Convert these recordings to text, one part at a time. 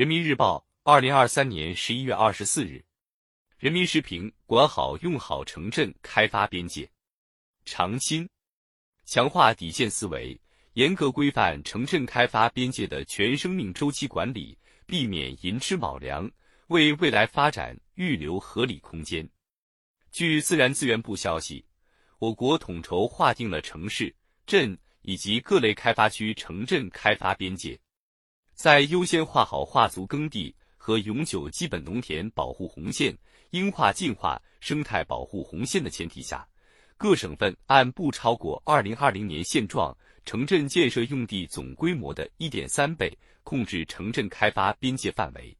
人民日报，二零二三年十一月二十四日。人民时评：管好用好城镇开发边界。长青，强化底线思维，严格规范城镇开发边界的全生命周期管理，避免寅吃卯粮，为未来发展预留合理空间。据自然资源部消息，我国统筹划定了城市、镇以及各类开发区城镇开发边界，在优先划好划足耕地和永久基本农田保护红线、应划尽划生态保护红线的前提下，各省份按不超过二零二零年现状城镇建设用地总规模的一点三倍控制城镇开发边界范围，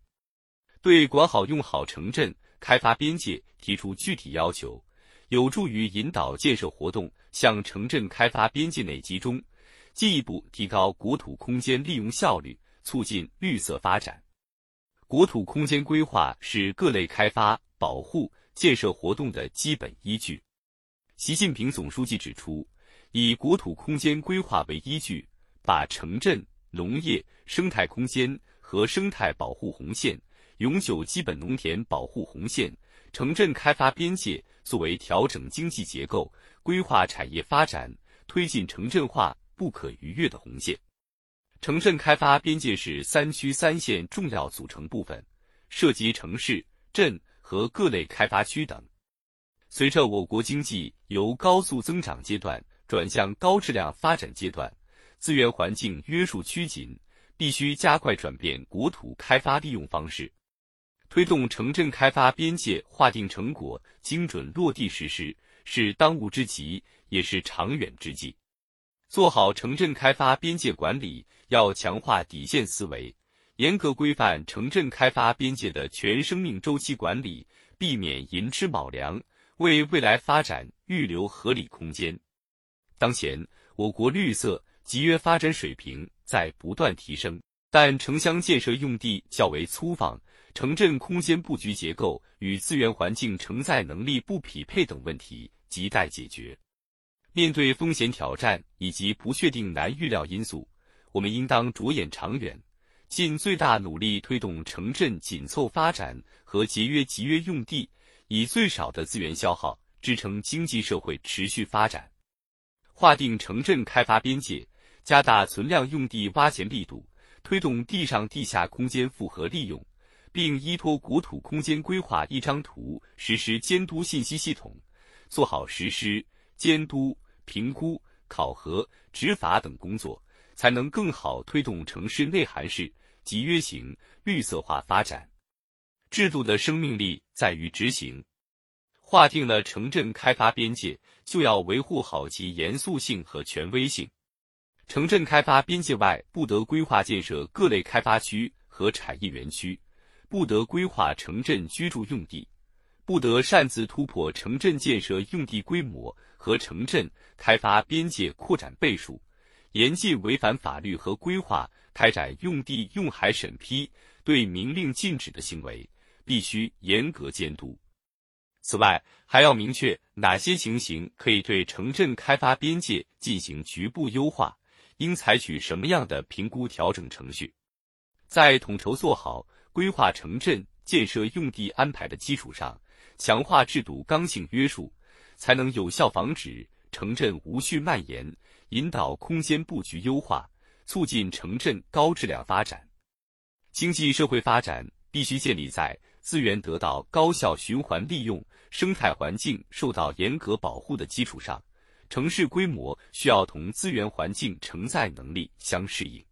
对管好用好城镇。开发边界提出具体要求，有助于引导建设活动向城镇开发边界内集中，进一步提高国土空间利用效率，促进绿色发展。国土空间规划是各类开发、保护、建设活动的基本依据。习近平总书记指出，以国土空间规划为依据，把城镇、农业、生态空间和生态保护红线。永久基本农田保护红线、城镇开发边界作为调整经济结构、规划产业发展、推进城镇化不可逾越的红线。城镇开发边界是三区三线重要组成部分，涉及城市、镇和各类开发区等。随着我国经济由高速增长阶段转向高质量发展阶段，资源环境约束趋紧，必须加快转变国土开发利用方式。推动城镇开发边界划定成果精准落地实施，是当务之急，也是长远之计。做好城镇开发边界管理，要强化底线思维，严格规范城镇开发边界的全生命周期管理，避免寅吃卯粮，为未来发展预留合理空间。当前，我国绿色集约发展水平在不断提升，但城乡建设用地较为粗放。城镇空间布局结构与资源环境承载能力不匹配等问题亟待解决。面对风险挑战以及不确定难预料因素，我们应当着眼长远，尽最大努力推动城镇紧凑发展和节约集约用地，以最少的资源消耗支撑经济社会持续发展。划定城镇开发边界，加大存量用地挖潜力度，推动地上地下空间复合利用。并依托国土空间规划一张图实施监督信息系统，做好实施、监督、评估、考核、执法等工作，才能更好推动城市内涵式、集约型绿色化发展。制度的生命力在于执行。划定了城镇开发边界，就要维护好其严肃性和权威性。城镇开发边界外，不得规划建设各类开发区和产业园区。不得规划城镇居住用地，不得擅自突破城镇建设用地规模和城镇开发边界扩展倍数，严禁违反法律和规划开展用地用海审批，对明令禁止的行为必须严格监督。此外，还要明确哪些情形可以对城镇开发边界进行局部优化，应采取什么样的评估调整程序，在统筹做好。规划城镇建设用地安排的基础上，强化制度刚性约束，才能有效防止城镇无序蔓延，引导空间布局优化，促进城镇高质量发展。经济社会发展必须建立在资源得到高效循环利用、生态环境受到严格保护的基础上，城市规模需要同资源环境承载能力相适应，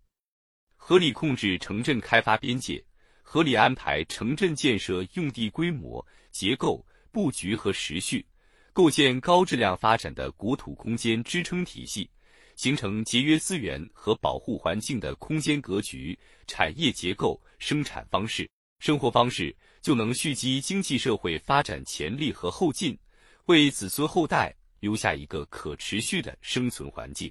合理控制城镇开发边界。合理安排城镇建设用地规模、结构、布局和时序，构建高质量发展的国土空间支撑体系，形成节约资源和保护环境的空间格局、产业结构、生产方式、生活方式，就能蓄积经济社会发展潜力和后劲，为子孙后代留下一个可持续的生存环境。